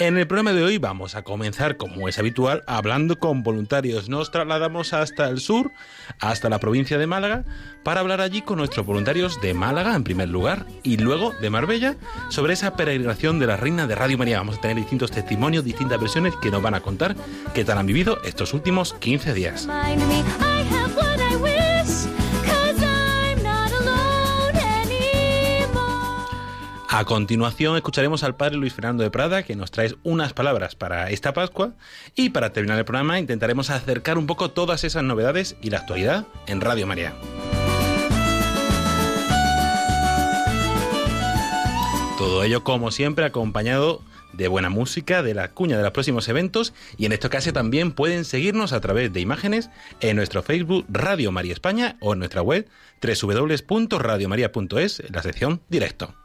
En el programa de hoy vamos a comenzar, como es habitual, hablando con voluntarios. Nos trasladamos hasta el sur, hasta la provincia de Málaga, para hablar allí con nuestros voluntarios de Málaga, en primer lugar, y luego de Marbella, sobre esa peregrinación de la Reina de Radio María. Vamos a tener distintos testimonios, distintas versiones que nos van a contar qué tal han vivido estos últimos 15 días. A continuación escucharemos al padre Luis Fernando de Prada que nos trae unas palabras para esta Pascua y para terminar el programa intentaremos acercar un poco todas esas novedades y la actualidad en Radio María. Todo ello como siempre acompañado de buena música, de la cuña de los próximos eventos y en esta caso también pueden seguirnos a través de imágenes en nuestro Facebook Radio María España o en nuestra web www.radiomaria.es en la sección directo.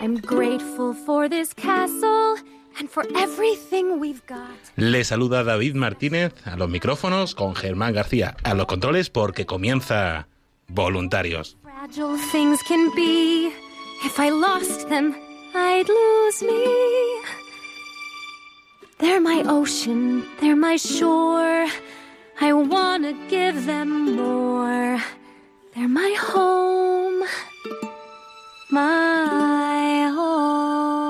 I'm grateful for this castle and for everything we've got. Le saluda David Martínez a los micrófonos con Germán García a los controles porque comienza Voluntarios. Fragile things can be. If I lost them, I'd lose me. They're my ocean, they're my shore. I wanna give them more. They're my home, my home.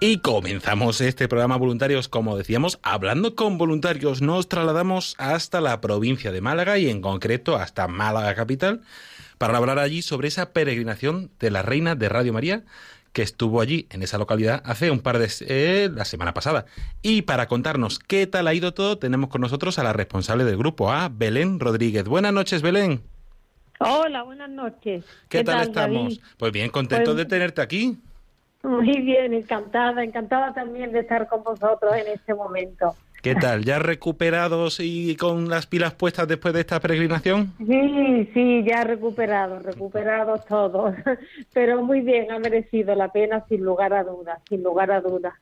Y comenzamos este programa voluntarios, como decíamos, hablando con voluntarios. Nos trasladamos hasta la provincia de Málaga y en concreto hasta Málaga capital para hablar allí sobre esa peregrinación de la Reina de Radio María que estuvo allí en esa localidad hace un par de eh, la semana pasada. Y para contarnos qué tal ha ido todo, tenemos con nosotros a la responsable del grupo, a Belén Rodríguez. Buenas noches, Belén. Hola, buenas noches. ¿Qué, tal, estamos? David? Pues bien, contento Pues- de tenerte aquí. Muy bien, encantada, encantada también de estar con vosotros en este momento. ¿Qué tal? ¿Ya recuperados y con las pilas puestas después de esta peregrinación? Sí, sí, ya recuperados, recuperados todos. Pero muy bien, ha merecido la pena sin lugar a dudas, sin lugar a dudas.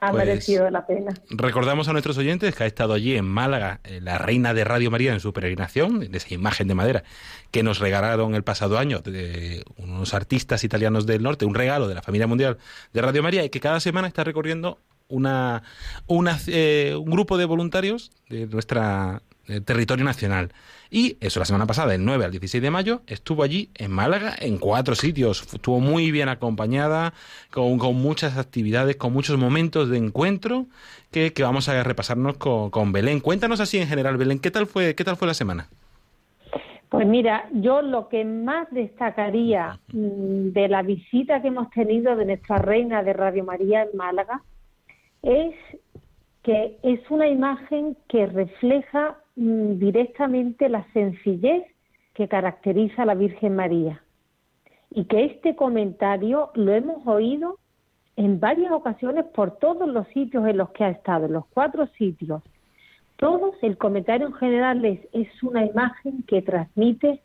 Ha Pues- merecido la pena. Recordamos a nuestros oyentes que ha estado allí en Málaga eh, la reina de Radio María en su peregrinación, de esa imagen de madera que nos regalaron el pasado año de unos artistas italianos del norte, un regalo de la familia mundial de Radio María y que cada semana está recorriendo una, una, eh, un grupo de voluntarios de nuestra territorio nacional. Y eso la semana pasada, del 9 al 16 de mayo, estuvo allí en Málaga en cuatro sitios. Estuvo muy bien acompañada, con, con muchas actividades, con muchos momentos de encuentro que, que vamos a repasarnos con, con Belén. Cuéntanos así en general, Belén, ¿qué tal fue, qué tal fue la semana? Pues mira, yo lo que más destacaría mm, de la visita que hemos tenido de nuestra reina de Radio María en Málaga es que es una imagen que refleja directamente la sencillez que caracteriza a la Virgen María. Y que este comentario lo hemos oído en varias ocasiones por todos los sitios en los que ha estado, en los cuatro sitios todos, el comentario en general es, es una imagen que transmite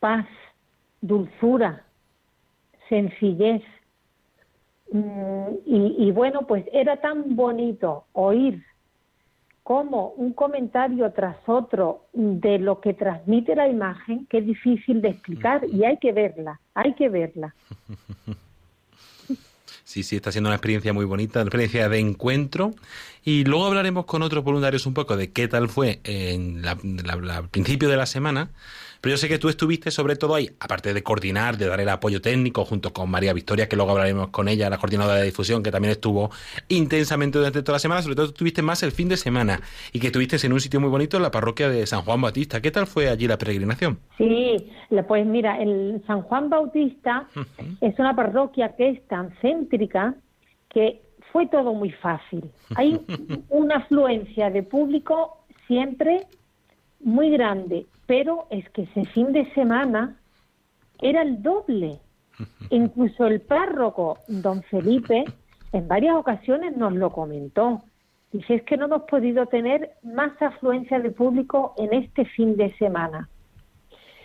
paz, dulzura, sencillez. Mm, y, bueno, pues era tan bonito oír como un comentario tras otro de lo que transmite la imagen que es difícil de explicar y hay que verla, hay que verla. Sí, sí, está siendo una experiencia muy bonita, una experiencia de encuentro. Y luego hablaremos con otros voluntarios un poco de qué tal fue en al principio de la semana pero yo sé que tú estuviste sobre todo ahí, aparte de coordinar, de dar el apoyo técnico junto con María Victoria, que luego hablaremos con ella, la coordinadora de difusión, que también estuvo intensamente durante toda la semana, sobre todo estuviste más el fin de semana y que estuviste en un sitio muy bonito en la parroquia de San Juan Bautista. ¿Qué tal fue allí la peregrinación? Sí, pues mira, el San Juan Bautista es una parroquia que es tan céntrica que fue todo muy fácil. Hay una afluencia de público siempre muy grande pero es que ese fin de semana era el doble. Incluso el párroco, don Felipe, en varias ocasiones nos lo comentó. Dice, es que no hemos podido tener más afluencia de público en este fin de semana.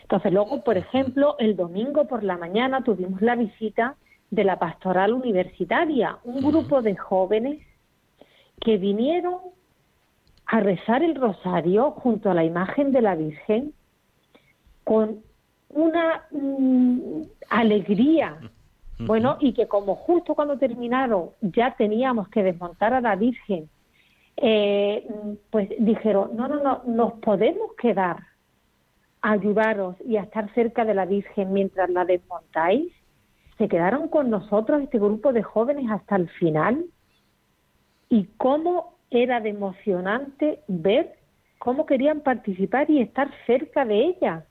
Entonces, luego, por ejemplo, el domingo por la mañana tuvimos la visita de la pastoral universitaria, un grupo de jóvenes que vinieron a rezar el rosario junto a la imagen de la Virgen con una mm, alegría. Bueno, y que como justo cuando terminaron ya teníamos que desmontar a la Virgen, eh, pues dijeron, no, no, no, nos podemos quedar a ayudaros y a estar cerca de la Virgen mientras la desmontáis. Se quedaron con nosotros este grupo de jóvenes hasta el final. Y cómo era de emocionante ver cómo querían participar y estar cerca de ella.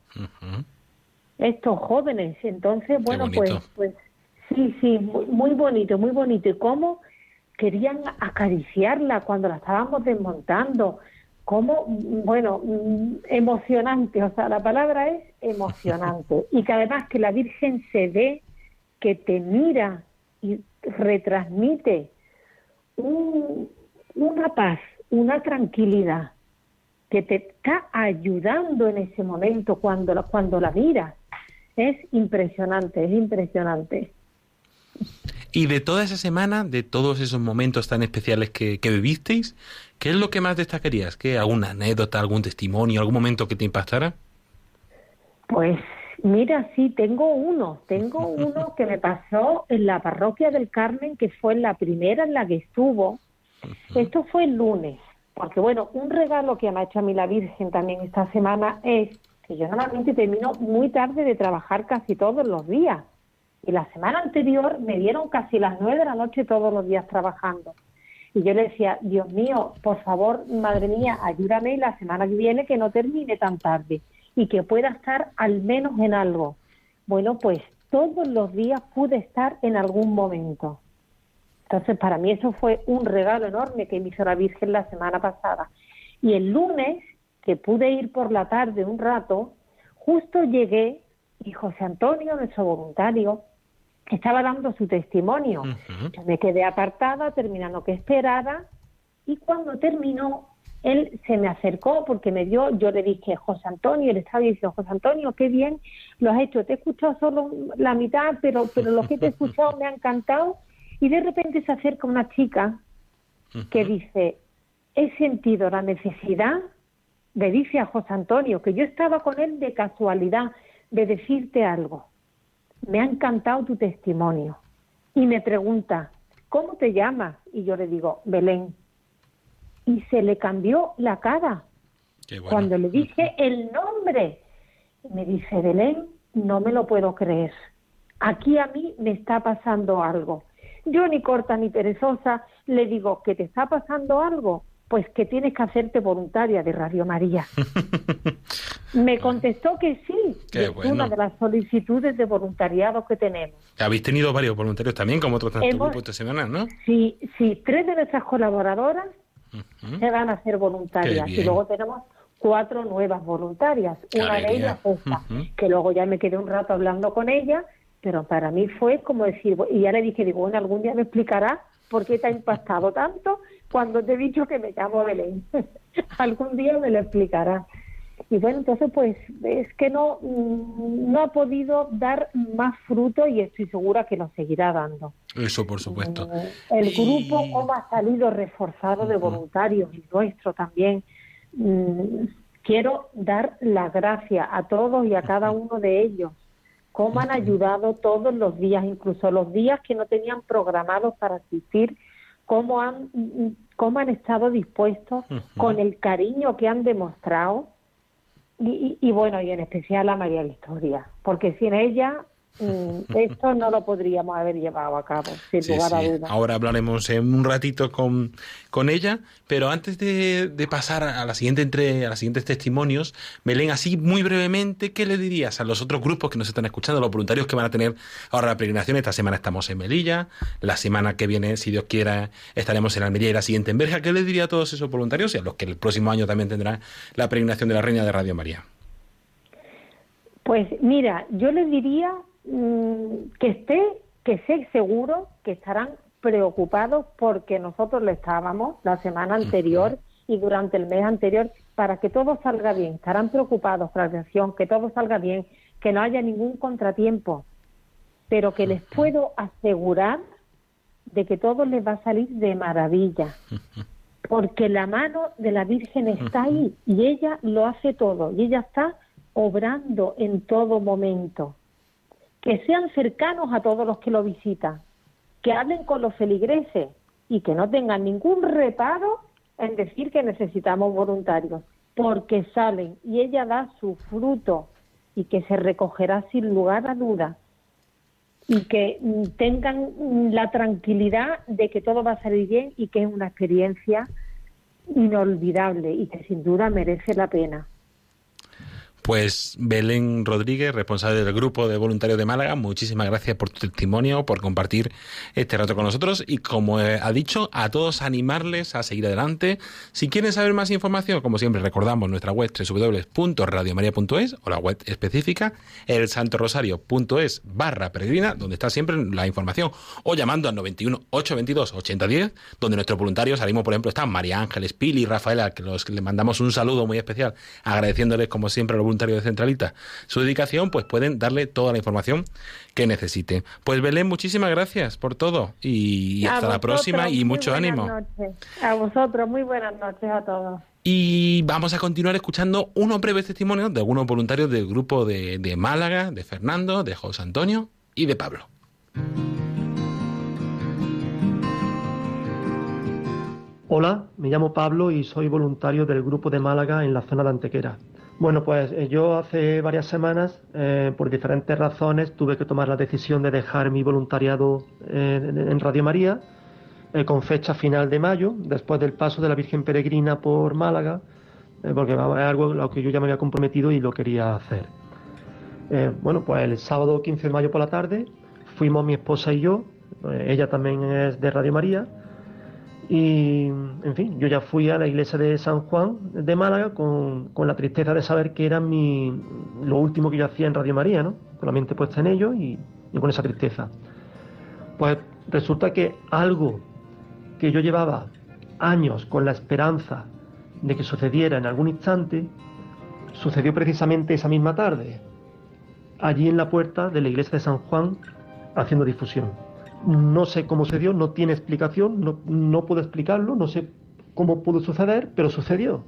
Estos jóvenes. Entonces, bueno, pues, pues sí, sí, muy, bonito, muy bonito. Y cómo querían acariciarla cuando la estábamos desmontando. Cómo, bueno, emocionante, o sea, la palabra es emocionante. Y que además que la Virgen se ve, que te mira y retransmite un, una paz, una tranquilidad que te está ayudando en ese momento cuando, cuando la miras. Es impresionante, es impresionante. Y de toda esa semana, de todos esos momentos tan especiales que, que vivisteis, ¿qué es lo que más destacarías? ¿Qué, ¿Alguna anécdota, algún testimonio, algún momento que te impactara? Pues mira, sí, tengo uno. Tengo uno que me pasó en la parroquia del Carmen, que fue la primera en la que estuvo. Esto fue el lunes, porque bueno, un regalo que me ha hecho a mí la Virgen también esta semana es que yo normalmente termino muy tarde de trabajar casi todos los días. Y la semana anterior me dieron casi las nueve de la noche todos los días trabajando. Y yo le decía, Dios mío, por favor, madre mía, ayúdame la semana que viene que no termine tan tarde y que pueda estar al menos en algo. Bueno, pues todos los días pude estar en algún momento. Entonces, para mí eso fue un regalo enorme que me hizo la Virgen la semana pasada. Y el lunes, que pude ir por la tarde un rato, justo llegué y José Antonio, nuestro voluntario, estaba dando su testimonio. Yo me quedé apartada, terminando que esperara, y cuando terminó, él se me acercó porque me dio, yo le dije, José Antonio, él estaba diciendo, José Antonio, qué bien lo has hecho, te he escuchado solo la mitad, pero, pero lo que te he escuchado me ha encantado y de repente se acerca una chica que dice, he sentido la necesidad, le dice a José Antonio, que yo estaba con él de casualidad, de decirte algo. Me ha encantado tu testimonio. Y me pregunta, ¿cómo te llamas? Y yo le digo, Belén. Y se le cambió la cara. Cuando le dije el nombre, me dice, Belén, no me lo puedo creer. Aquí a mí me está pasando algo. Yo ni corta ni perezosa le digo que te está pasando algo. pues que tienes que hacerte voluntaria de Radio María. Me contestó que sí, Qué es bueno. una de las solicitudes de voluntariado que tenemos. Habéis tenido varios voluntarios también, como otros tantos grupos de semanas, ¿no? Sí, sí, tres de nuestras colaboradoras se van a hacer voluntarias y luego tenemos cuatro nuevas voluntarias. Una de ellas esta, que luego ya me quedé un rato hablando con ella, pero para mí fue como decir, y ya le dije, digo, bueno, algún día me explicarás por qué te ha impactado tanto cuando te he dicho que me llamo Belén. algún día me lo explicará. Y bueno, entonces pues es que no, mm, no ha podido dar más fruto y estoy segura que lo seguirá dando. Eso, por supuesto. Eh, El Y- grupo cómo ha salido reforzado de voluntarios, y nuestro también. Mm, Quiero dar las gracias a todos y a cada uno de ellos, cómo han ayudado todos los días, incluso los días que no tenían programados para asistir, cómo han, cómo han estado dispuestos, con el cariño que han demostrado. Y, y- y bueno, y en especial a María Victoria, porque sin ella esto no lo podríamos haber llevado a cabo, sin Sí, lugar a sí. dudas. Ahora hablaremos en un ratito con, con ella, pero antes de, de pasar a la siguiente entre a los siguientes testimonios, Belén, así muy brevemente, ¿qué le dirías a los otros grupos que nos están escuchando, los voluntarios que van a tener ahora la peregrinación? Esta semana estamos en Melilla, la semana que viene, si Dios quiera, estaremos en Almería y la siguiente en Berja. ¿Qué le diría a todos esos voluntarios y a los que el próximo año también tendrán la peregrinación de la Reina de Radio María? Pues mira, yo les diría mm, que esté, que sé seguro que estarán preocupados porque nosotros le estábamos la semana anterior y durante el mes anterior para que todo salga bien. Estarán preocupados por la atención, que todo salga bien, que no haya ningún contratiempo, pero que les puedo asegurar de que todo les va a salir de maravilla. Porque la mano de la Virgen está ahí y ella lo hace todo y ella está obrando en todo momento. Que sean cercanos a todos los que lo visitan, que hablen con los feligreses y que no tengan ningún reparo en decir que necesitamos voluntarios, porque salen y ella da su fruto y que se recogerá sin lugar a dudas y que mm, tengan mm, la tranquilidad de que todo va a salir bien y que es una experiencia inolvidable y que sin duda merece la pena. Pues Belén Rodríguez, responsable del grupo de voluntarios de Málaga, muchísimas gracias por tu testimonio, por compartir este rato con nosotros y como eh, ha dicho, a todos animarles a seguir adelante. Si quieren saber más información, como siempre recordamos nuestra web www.radiomaria.es o la web específica elsantorosario.es barra peregrina, donde está siempre la información, o llamando al 91 822 8010, donde nuestros voluntarios, salimos por ejemplo, están María Ángeles, Pili Rafaela, que los que le mandamos un saludo muy especial, agradeciéndoles como siempre los voluntarios de Centralita su dedicación, pues pueden darle toda la información que necesiten. Pues Belén, muchísimas gracias por todo y A hasta la próxima y mucho ánimo. noches. A vosotros, muy buenas noches a todos. Y vamos a continuar escuchando unos breves testimonios de algunos voluntarios del grupo de, de Málaga, de Fernando, de José Antonio y de Pablo. Hola, me llamo Pablo y soy voluntario del grupo de Málaga en la zona de Antequera. Bueno, pues eh, yo hace varias semanas, eh, por diferentes razones, tuve que tomar la decisión de dejar mi voluntariado en Radio María eh, con fecha final de mayo, después del paso de la Virgen Peregrina por Málaga, porque es algo a lo que yo ya me había comprometido y lo quería hacer. Bueno, pues el sábado 15 de mayo por la tarde fuimos mi esposa y yo, ella también es de Radio María, y, en fin, yo ya fui a la iglesia de San Juan de Málaga con, con la tristeza de saber que era mi, lo último que yo hacía en Radio María, ¿no? Con la mente puesta en ello y, y con esa tristeza. Pues resulta que algo que yo llevaba años con la esperanza de que sucediera en algún instante, sucedió precisamente esa misma tarde, allí en la puerta de la iglesia de San Juan, haciendo difusión. No sé cómo se dio, no tiene explicación, no, no puedo explicarlo, no sé cómo pudo suceder, pero sucedió.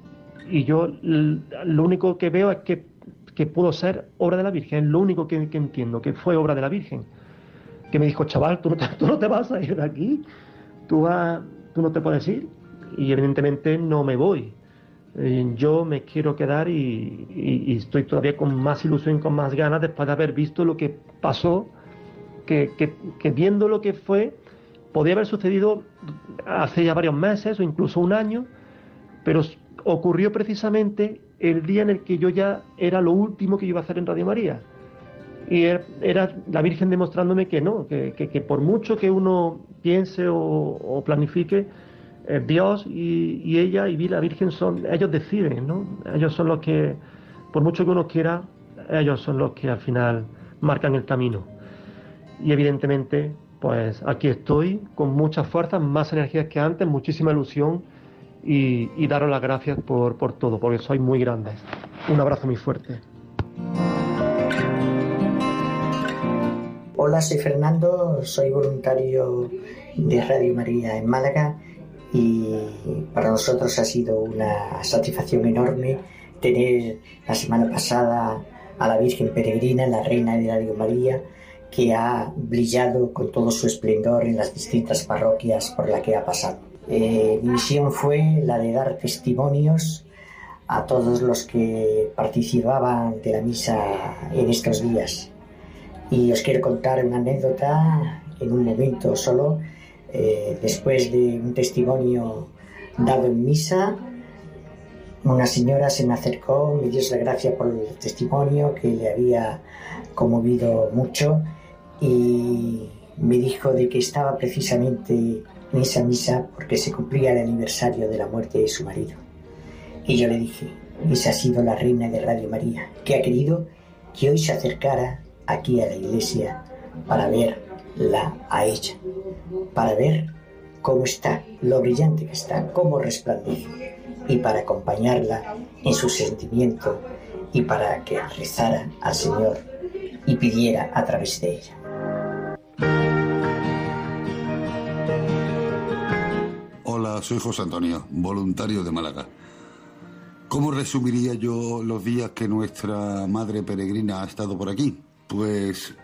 Y yo lo único que veo es que, que pudo ser obra de la Virgen, lo único que, entiendo, que fue obra de la Virgen. Que me dijo, chaval, tú no te, tú no te vas a ir de aquí, tú, vas- tú no te puedes ir. Y evidentemente no me voy. Eh, Yo me quiero quedar y, y- y estoy todavía con más ilusión, con más ganas después de haber visto lo que pasó que, viendo lo que fue, podía haber sucedido hace ya varios meses o incluso un año, pero ocurrió precisamente el día en el que yo ya era lo último que iba a hacer en Radio María. Y er, era la Virgen demostrándome que no, que, por mucho que uno piense o, planifique, eh, Dios y, ella y la Virgen son, ellos deciden, ¿no? Ellos son los que, por mucho que uno quiera, ellos son los que al final marcan el camino. Y evidentemente, pues aquí estoy con muchas fuerzas, más energías que antes, muchísima ilusión y, daros las gracias por, por todo, porque sois muy grandes. Un abrazo muy fuerte. Hola, soy Fernando, soy voluntario de Radio María en Málaga y para nosotros ha sido una satisfacción enorme tener la semana pasada a la Virgen Peregrina, la Reina de Radio María, que ha brillado con todo su esplendor en las distintas parroquias por las que ha pasado. Eh, mi misión fue la de dar testimonios a todos los que participaban de la misa en estos días. Y os quiero contar una anécdota en un momento solo. Eh, después de un testimonio dado en misa, una señora se me acercó, me dio la gracia por el testimonio que le había conmovido mucho y me dijo de que estaba precisamente en esa misa porque se cumplía el aniversario de la muerte de su marido. Y yo le dije, esa ha sido la reina de Radio María, que ha querido que hoy se acercara aquí a la iglesia para verla a ella, para ver cómo está, lo brillante que está, cómo resplandece, y para acompañarla en su sentimiento y para que rezara al Señor y pidiera a través de ella. Soy José Antonio, voluntario de Málaga. ¿Cómo resumiría yo los días que nuestra madre peregrina ha estado por aquí? Pues,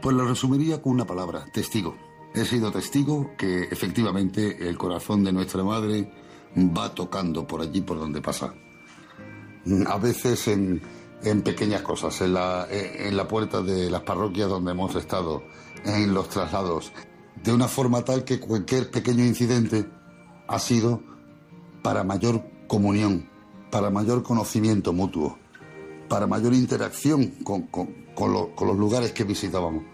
pues lo resumiría con una palabra, testigo. He sido testigo que efectivamente el corazón de nuestra madre va tocando por allí por donde pasa. A veces en, en pequeñas cosas, en la, en la puerta de las parroquias donde hemos estado, en los traslados, de una forma tal que cualquier pequeño incidente ha sido para mayor comunión, para mayor conocimiento mutuo, para mayor interacción con, los lugares que visitábamos.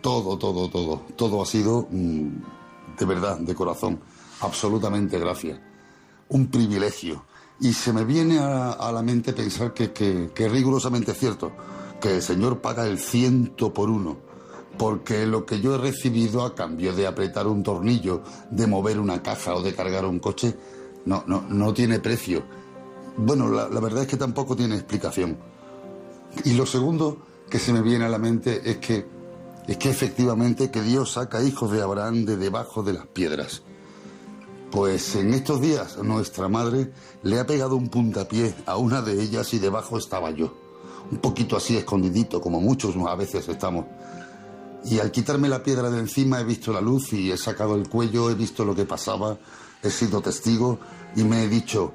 Todo, todo, todo, todo ha sido mm, de verdad, de corazón, absolutamente gracias. Un privilegio. Y se me viene a, la mente pensar que, que es rigurosamente cierto, que el Señor paga el ciento por uno porque lo que yo he recibido a cambio de apretar un tornillo, de mover una caja o de cargar un coche, no, no, no tiene precio. Bueno, la, verdad es que tampoco tiene explicación. Y lo segundo que se me viene a la mente es que, es que efectivamente que Dios saca hijos de Abraham de debajo de las piedras. Pues en estos días nuestra madre le ha pegado un puntapié a una de ellas y debajo estaba yo. Un poquito así escondidito, como muchos a veces estamos. Y al quitarme la piedra de encima he visto la luz y he sacado el cuello, he visto lo que pasaba, he sido testigo y me he dicho,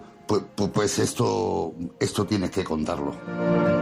pues, esto, esto tienes que contarlo.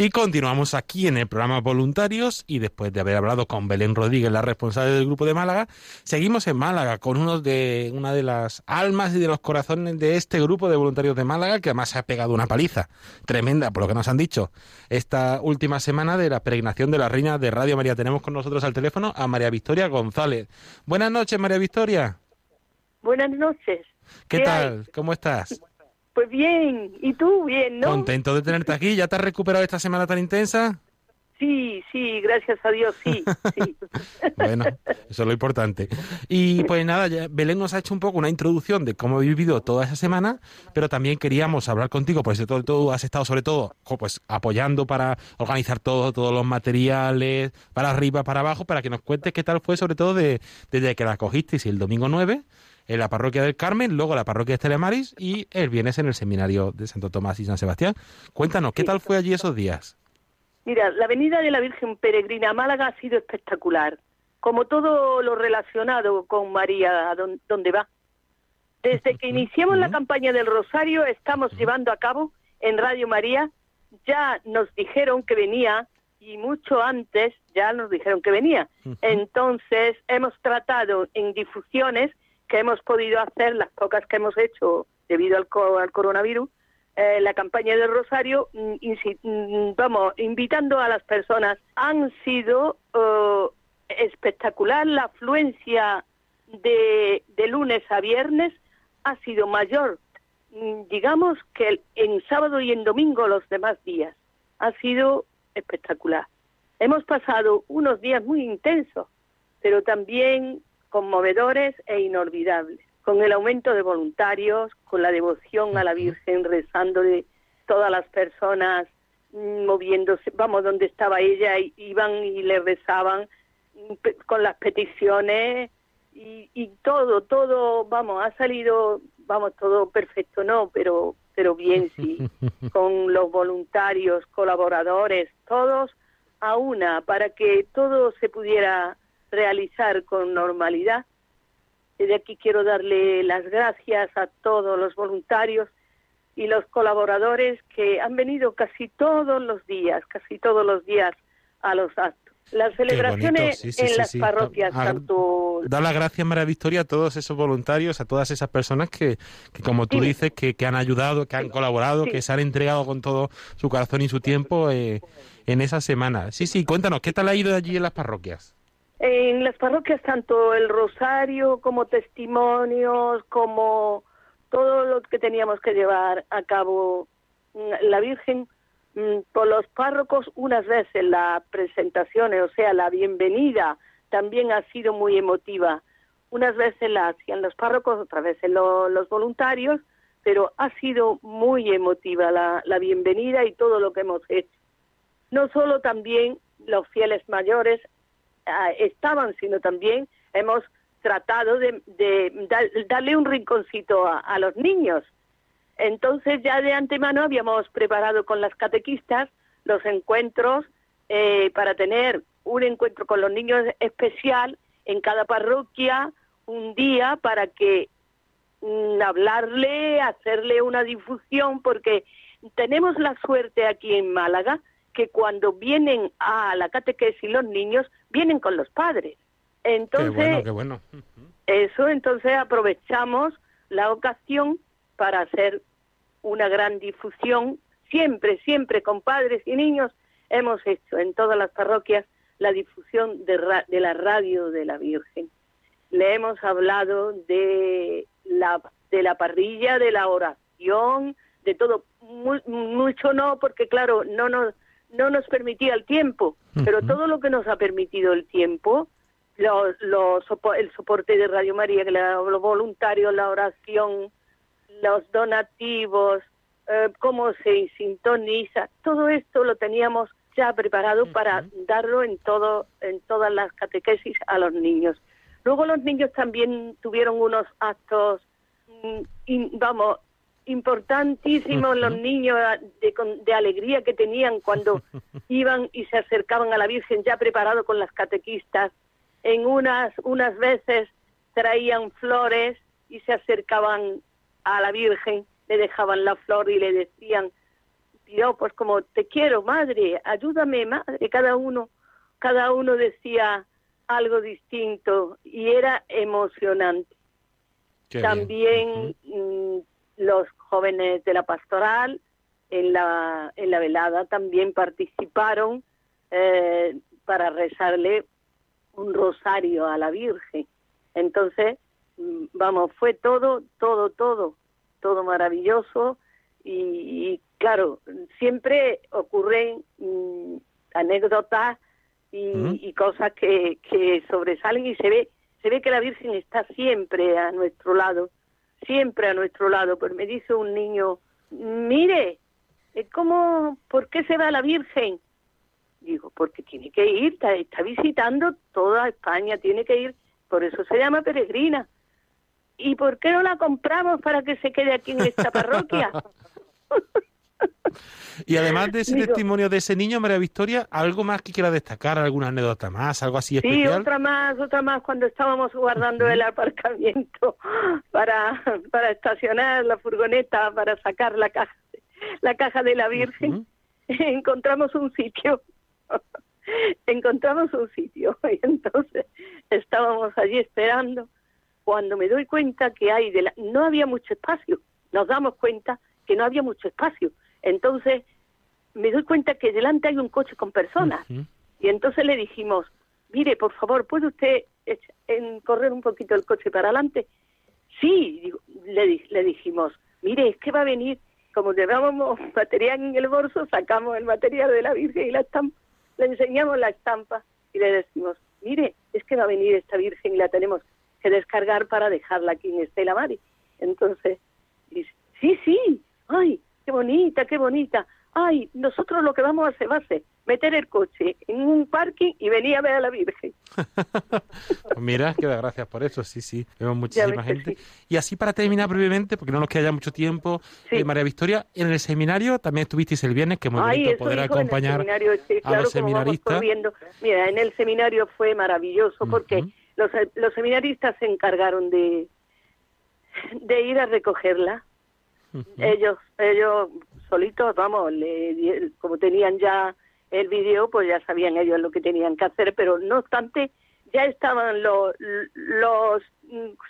Y continuamos aquí en el programa Voluntarios y después de haber hablado con Belén Rodríguez, la responsable del grupo de Málaga, seguimos en Málaga con uno de una de las almas y de los corazones de este grupo de voluntarios de Málaga que además se ha pegado una paliza tremenda por lo que nos han dicho esta última semana de la peregrinación de la Reina de Radio María. Tenemos con nosotros al teléfono a María Victoria González. Buenas noches, María Victoria. Buenas noches. ¿Qué, tal? ¿Cómo estás? Pues bien, ¿y tú? Bien, ¿no? Contento de tenerte aquí. ¿Ya te has recuperado esta semana tan intensa? Sí, sí, gracias a Dios, sí, sí. bueno, eso es lo importante. Y pues nada, Belén nos ha hecho un poco una introducción de cómo ha vivido toda esa semana, pero también queríamos hablar contigo, pues todo, has estado sobre todo pues apoyando para organizar todo, todos los materiales, para arriba, para abajo, para que nos cuentes qué tal fue sobre todo de, desde que la cogisteis el domingo 9 en la parroquia del Carmen, luego la parroquia de Estelemaris y el viernes en el seminario de Santo Tomás y San Sebastián. Cuéntanos, ¿qué tal fue allí esos días? Mira, la venida de la Virgen Peregrina a Málaga ha sido espectacular, como todo lo relacionado con María, donde va. Desde que iniciamos la campaña del Rosario estamos llevando a cabo en Radio María, ya nos dijeron que venía y mucho antes ya nos dijeron que venía. Entonces hemos tratado en difusiones que hemos podido hacer, las pocas que hemos hecho debido al, al coronavirus, eh, la campaña del Rosario, mm, mm, vamos, invitando a las personas. Han sido eh, espectacular la afluencia de, de lunes a viernes ha sido mayor, mm, digamos, que en sábado y en domingo los demás días. Ha sido espectacular. Hemos pasado unos días muy intensos, pero también conmovedores e inolvidables, con el aumento de voluntarios, con la devoción a la Virgen, rezándole todas las personas mm, moviéndose, vamos, donde estaba ella, iban y le rezaban mm, con las peticiones y, y todo, todo, vamos, ha salido, vamos, todo perfecto, no, pero pero bien sí, con los voluntarios, colaboradores, todos a una, para que todo se pudiera realizar con normalidad. Y de aquí quiero darle las gracias a todos los voluntarios y los colaboradores que han venido casi todos los días, casi todos los días a los actos. Las celebraciones en las parroquias, tanto... Da las gracias, María Victoria, a todos esos voluntarios, a todas esas personas que, que como tú dices, que, que, han ayudado, que han colaborado, que se han entregado con todo su corazón y su tiempo eh, en esa semana. Sí, sí, cuéntanos, ¿qué tal ha ido allí en las parroquias? En las parroquias, tanto el rosario como testimonios, como todo lo que teníamos que llevar a cabo la Virgen Mm, por los párrocos unas veces la presentación, o sea, la bienvenida, también ha sido muy emotiva. Unas veces la hacían los párrocos, otras veces los voluntarios, pero ha sido muy emotiva la, la bienvenida y todo lo que hemos hecho. No solo también los fieles mayores estaban, sino también hemos tratado de, darle un rinconcito a los niños. Entonces ya de antemano habíamos preparado con las catequistas los encuentros eh, para tener un encuentro con los niños especial en cada parroquia, un día para que mm, hablarle, hacerle una difusión, porque tenemos la suerte aquí en Málaga que cuando vienen a la catequesis los niños vienen con los padres. Entonces, qué bueno. eso entonces aprovechamos la ocasión para hacer una gran difusión, siempre, siempre con padres y niños, hemos hecho en todas las parroquias la difusión de, de la radio de la Virgen. Le hemos hablado de la, de la parrilla, de la oración, de todo. mucho no, porque claro, no nos, no nos permitía el tiempo, pero todo lo que nos ha permitido el tiempo, los, el soporte de Radio María, los voluntarios, la oración, los donativos, eh, cómo se sintoniza, todo esto lo teníamos ya preparado para darlo en todo en todas las catequesis a los niños. Luego los niños también tuvieron unos actos, mm, vamos, importantísimos los niños de, de, alegría que tenían cuando iban y se acercaban a la Virgen ya preparado con las catequistas. En unas unas veces traían flores y se acercaban a la Virgen, le dejaban la flor y le decían, yo pues como te quiero, madre, ayúdame, madre, cada uno, cada uno decía algo distinto y era emocionante. También los jóvenes de la pastoral en la, en la velada también participaron eh, para rezarle un rosario a la Virgen. Entonces, mm, vamos, fue todo, todo, todo todo maravilloso. Y, claro, siempre ocurren mm, anécdotas y, cosas que, que sobresalen y se ve se ve que la Virgen está siempre a nuestro lado, siempre a nuestro lado. Pues me dice un niño, mire, eh, ¿cómo, por qué se va la Virgen? Digo, porque tiene que ir, está, está visitando toda España, tiene que ir, por eso se llama peregrina. ¿y por qué no la compramos para que se quede aquí en esta parroquia? Y además de ese testimonio de ese niño, María Victoria, ¿algo más que quiera destacar? ¿Alguna anécdota más? ¿Algo así especial? Sí, otra más, otra más, cuando estábamos guardando el aparcamiento para, para estacionar la furgoneta, para sacar la caja, la caja de la Virgen, encontramos un sitio. encontramos un sitio y entonces estábamos allí esperando cuando me doy cuenta que hay de la... no había mucho espacio nos damos cuenta que no había mucho espacio entonces me doy cuenta que delante hay un coche con personas. Y entonces le dijimos mire por favor puede usted correr un poquito el coche para adelante sí le, le dijimos mire es que va a venir como llevábamos material en el bolso sacamos el material de la Virgen y la estampa le enseñamos la estampa y le decimos, mire, es que va a venir esta Virgen y la tenemos que descargar para dejarla aquí en Estela Mari. Entonces, dice, sí, sí, ay, qué bonita, qué bonita. Ay, nosotros lo que vamos a hacer va a ser meter el coche en un parking y venir a ver a la Virgen. Pues mira, que gracias por eso, sí, sí, vemos muchísima gente. Y así para terminar brevemente, porque no nos queda ya mucho tiempo, eh, María Victoria, en el seminario también estuvisteis el viernes, que muy bonito poder acompañar a los seminaristas. Mira, en el seminario fue maravilloso porque los, los seminaristas se encargaron de, de ir a recogerla. Ellos, ellos solitos, vamos, le, como tenían ya el vídeo, pues ya sabían ellos lo que tenían que hacer, pero no obstante, ya estaban los, los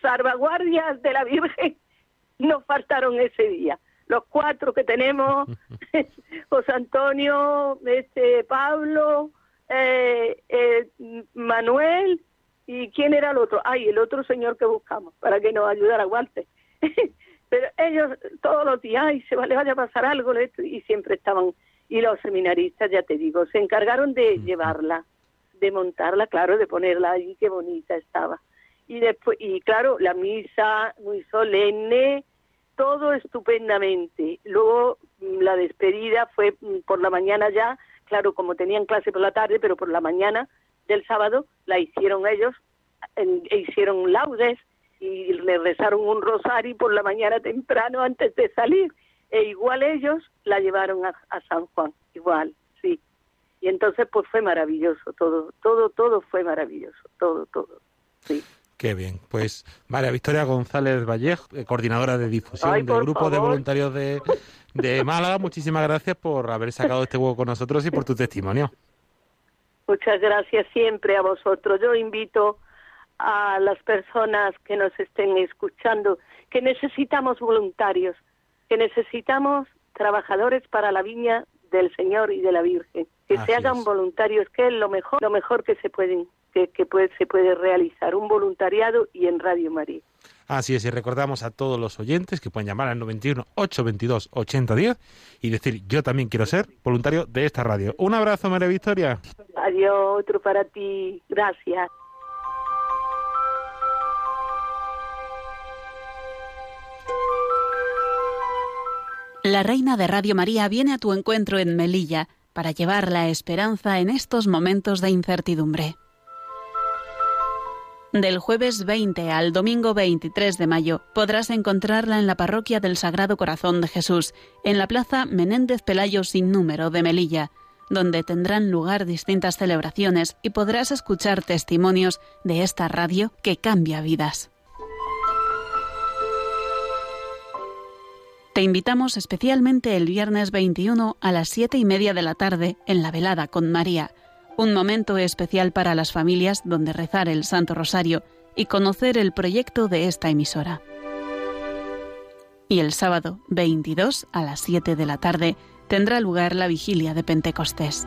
salvaguardias de la Virgen, no faltaron ese día. Los cuatro que tenemos, José Antonio, este Pablo, eh, eh, Manuel, ¿y quién era el otro? Ay, el otro señor que buscamos para que nos ayudara a Walter. Pero ellos todos los días, ay, se le vaya a pasar algo, y siempre estaban y los seminaristas, ya te digo, se encargaron de llevarla, de montarla, claro, de ponerla allí, qué bonita estaba. Y después, y claro, la misa muy solemne, todo estupendamente. Luego mm, la despedida fue mm, por la mañana ya, claro, como tenían clase por la tarde, pero por la mañana del sábado la hicieron ellos, e hicieron laudes y le rezaron un rosario por la mañana temprano antes de salir e igual ellos la llevaron a, San Juan, igual, sí. Y entonces pues fue maravilloso, todo, todo, todo fue maravilloso, todo, todo, sí. Qué bien. Pues María Victoria González Vallejo, eh, coordinadora de difusión del Grupo de Voluntarios de, de Málaga, muchísimas gracias por haber sacado este huevo con nosotros y por tu testimonio. Muchas gracias siempre a vosotros. Yo invito a las personas que nos estén escuchando que necesitamos voluntarios que necesitamos trabajadores para la viña del Señor y de la Virgen, que se hagan voluntarios, que es lo mejor, lo mejor que se pueden que, puede, se puede realizar, un voluntariado y en Radio María. Así es, y recordamos a todos los oyentes que pueden llamar al 91 822 8010 y decir yo también quiero ser voluntario de esta radio. Un abrazo, María Victoria. Adiós, otro para ti. Gracias. La Reina de Radio María viene a tu encuentro en Melilla para llevar la esperanza en estos momentos de incertidumbre. Del jueves 20 al domingo 23 de mayo podrás encontrarla en la parroquia del Sagrado Corazón de Jesús, en la plaza Menéndez Pelayo sin número de Melilla, donde tendrán lugar distintas celebraciones y podrás escuchar testimonios de esta radio que cambia vidas. Te invitamos especialmente el viernes 21 a las 7 y media de la tarde en la velada con María, un momento especial para las familias donde rezar el Santo Rosario y conocer el proyecto de esta emisora. Y el sábado 22 a las 7 de la tarde tendrá lugar la vigilia de Pentecostés.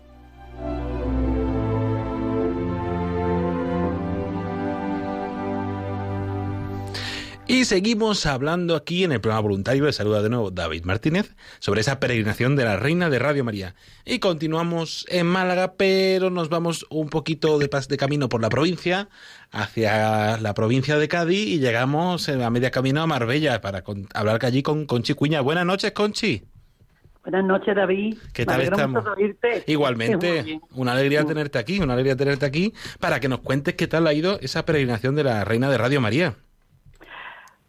Y seguimos hablando aquí en el programa voluntario, le saluda de nuevo David Martínez, sobre esa peregrinación de la Reina de Radio María. Y continuamos en Málaga, pero nos vamos un poquito de, de camino por la provincia, hacia la provincia de Cádiz, y llegamos a media camino a Marbella para hablar allí con Conchi Cuña. Buenas noches, Conchi. Buenas noches, David. ¿Qué tal estamos? Igualmente, una alegría tenerte aquí, una alegría tenerte aquí para que nos cuentes qué tal ha ido esa peregrinación de la Reina de Radio María.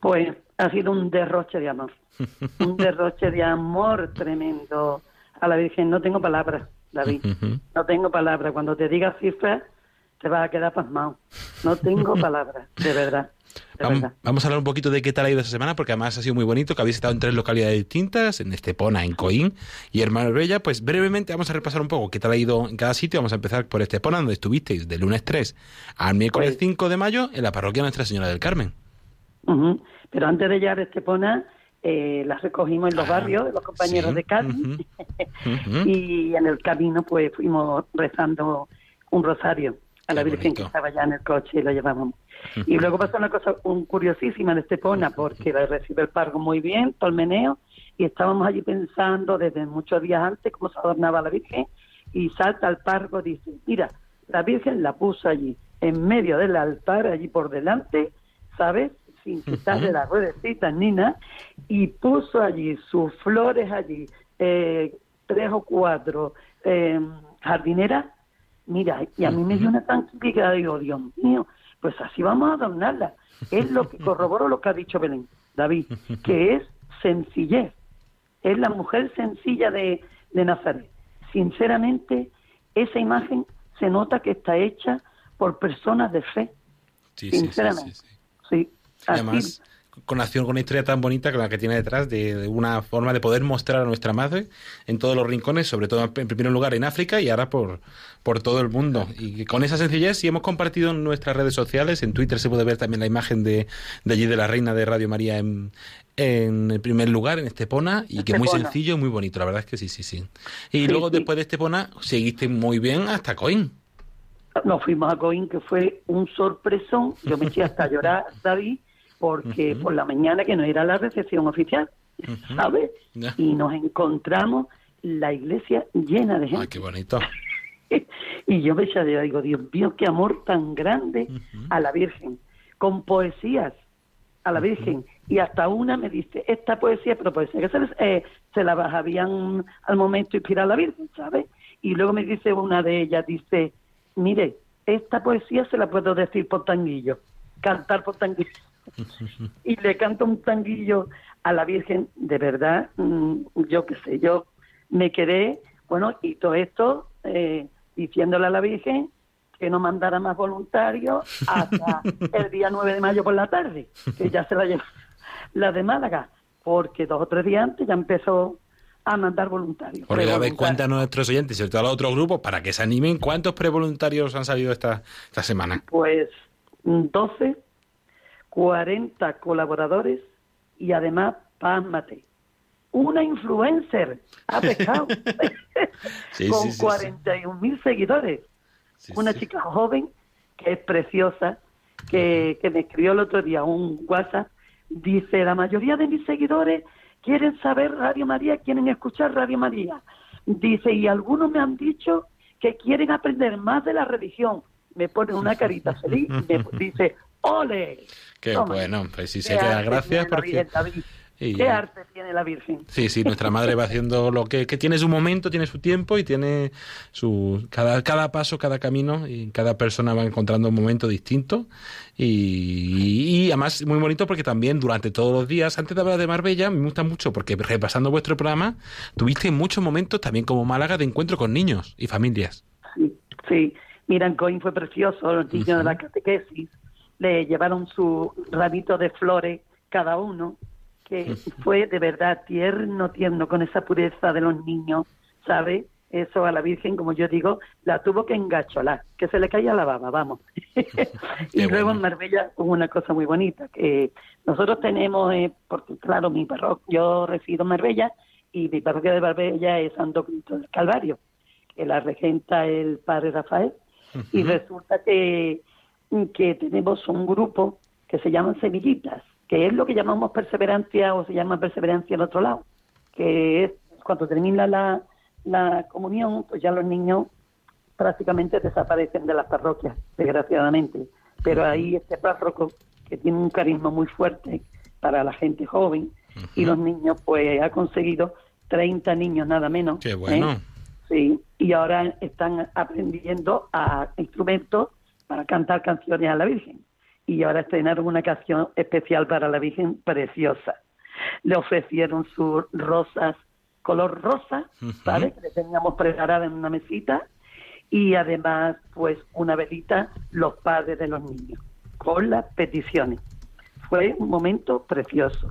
Pues ha sido un derroche de amor, un derroche de amor tremendo a la Virgen. No tengo palabras, David, no tengo palabras. Cuando te diga cifras, te vas a quedar pasmado. No tengo palabras, de verdad. Vamos, a hablar un poquito de qué tal ha ido esa semana, porque además ha sido muy bonito, que habéis estado en tres localidades distintas, en Estepona, en Coín y en Marbella. Pues brevemente vamos a repasar un poco qué tal ha ido en cada sitio. Vamos a empezar por Estepona, donde estuvisteis del lunes 3 al miércoles 5 pues de mayo en la parroquia Nuestra Señora del Carmen. Pero antes de llegar a Estepona, eh, las recogimos en los ah, barrios de los compañeros de Carmen y en el camino pues fuimos rezando un rosario a la Virgen que estaba ya en el coche y lo llevábamos. Y luego pasó una cosa un, curiosísima en Estepona, porque recibe el pargo muy bien, todo el meneo, y estábamos allí pensando desde muchos días antes cómo se adornaba la Virgen, y salta el pargo y dice, mira, la Virgen la puso allí, en medio del altar, allí por delante, ¿sabes? Sin quitarle las ruedecitas ni nada, y puso allí sus flores allí, eh, tres o cuatro eh, jardineras, mira, y a mí me dio una tranquilidad, digo, Dios mío, pues así vamos a adornarla. Es lo que corroboro lo que ha dicho Belén, David, que es sencillez. Es la mujer sencilla de, de Nazaret. Sinceramente, esa imagen se nota que está hecha por personas de fe. sinceramente. Sí, Además, con acción, con una historia tan bonita que la que tiene detrás, de, una forma de poder mostrar a nuestra madre en todos los rincones, sobre todo en primer lugar en África y ahora por, por todo el mundo. Y con esa sencillez, si hemos compartido en nuestras redes sociales, en Twitter se puede ver también la imagen de, de allí de la reina de Radio María en, en el primer lugar, en Estepona, y que muy sencillo y muy bonito, la verdad es que sí, sí, sí. Y luego después de Estepona, seguiste muy bien hasta Coín. Nos fuimos a Coín, que fue un sorpresón. Yo me eché hasta llorar, David porque por la mañana que no era la recepción oficial, ¿sabes? Y nos encontramos la iglesia llena de gente. ¡Ay, qué bonito! y yo me eché digo, Dios mío, qué amor tan grande a la Virgen, con poesías a la Virgen. Y hasta una me dice, esta poesía, pero poesía que se, les, eh, se la habían al momento inspirar a la Virgen, ¿sabes? Y luego me dice una de ellas, dice, mire, esta poesía se la puedo decir por tanguillo, cantar por tanguillo. y le canto un tanguillo a la Virgen, de verdad, mm, yo qué sé, yo me quedé, bueno, y todo esto eh, diciéndole a la Virgen que no mandara más voluntarios hasta el día 9 de mayo por la tarde, que ya se la lleva la de Málaga, porque dos o tres días antes ya empezó a mandar voluntarios. Porque a ver, a nuestros oyentes y sobre todo a los otros grupos para que se animen. ¿Cuántos prevoluntarios han salido esta, esta semana? Pues 12 40 colaboradores y además, pásmate, una influencer ha pescado con 41 mil seguidores. una chica joven que es preciosa, que, que me escribió el otro día un WhatsApp, dice, la mayoría de mis seguidores quieren saber Radio María, quieren escuchar Radio María. Dice, y algunos me han dicho que quieren aprender más de la religión. Me pone una carita feliz, me dice, ¡ole! Qué bueno, pues sí se queda gracias porque... ¿Qué arte tiene la Virgen? Sí, sí, nuestra madre va haciendo lo que, que, tiene su momento, tiene su tiempo y tiene su cada, cada paso, cada camino y cada persona va encontrando un momento distinto y, y, además muy bonito porque también durante todos los días, antes de hablar de Marbella, me gusta mucho porque repasando vuestro programa, tuviste muchos momentos también como Málaga de encuentro con niños y familias. Sí, sí. Mira, Coin fue precioso, los niños de la catequesis le llevaron su rabito de flores cada uno, que fue de verdad tierno, tierno, con esa pureza de los niños, ¿sabe? Eso a la Virgen, como yo digo, la tuvo que engacholar, que se le caía la baba, vamos. y luego en Marbella hubo una cosa muy bonita, que nosotros tenemos, eh, porque claro, mi parroquia, yo resido en Marbella, y mi parroquia de Marbella es Santo Cristo del Calvario, que la regenta el padre Rafael, y resulta que que tenemos un grupo que se llaman Semillitas, que es lo que llamamos perseverancia o se llama perseverancia en otro lado, que es cuando termina la, la comunión, pues ya los niños prácticamente desaparecen de las parroquias, desgraciadamente. Pero ahí este párroco, que tiene un carisma muy fuerte para la gente joven, y los niños, pues ha conseguido 30 niños nada menos. Qué bueno. ¿eh? Sí, y ahora están aprendiendo a instrumentos para cantar canciones a la Virgen. Y ahora estrenaron una canción especial para la Virgen preciosa. Le ofrecieron sus rosas color rosa, ¿vale? Que le teníamos preparada en una mesita y además, pues, una velita los padres de los niños con las peticiones. Fue un momento precioso.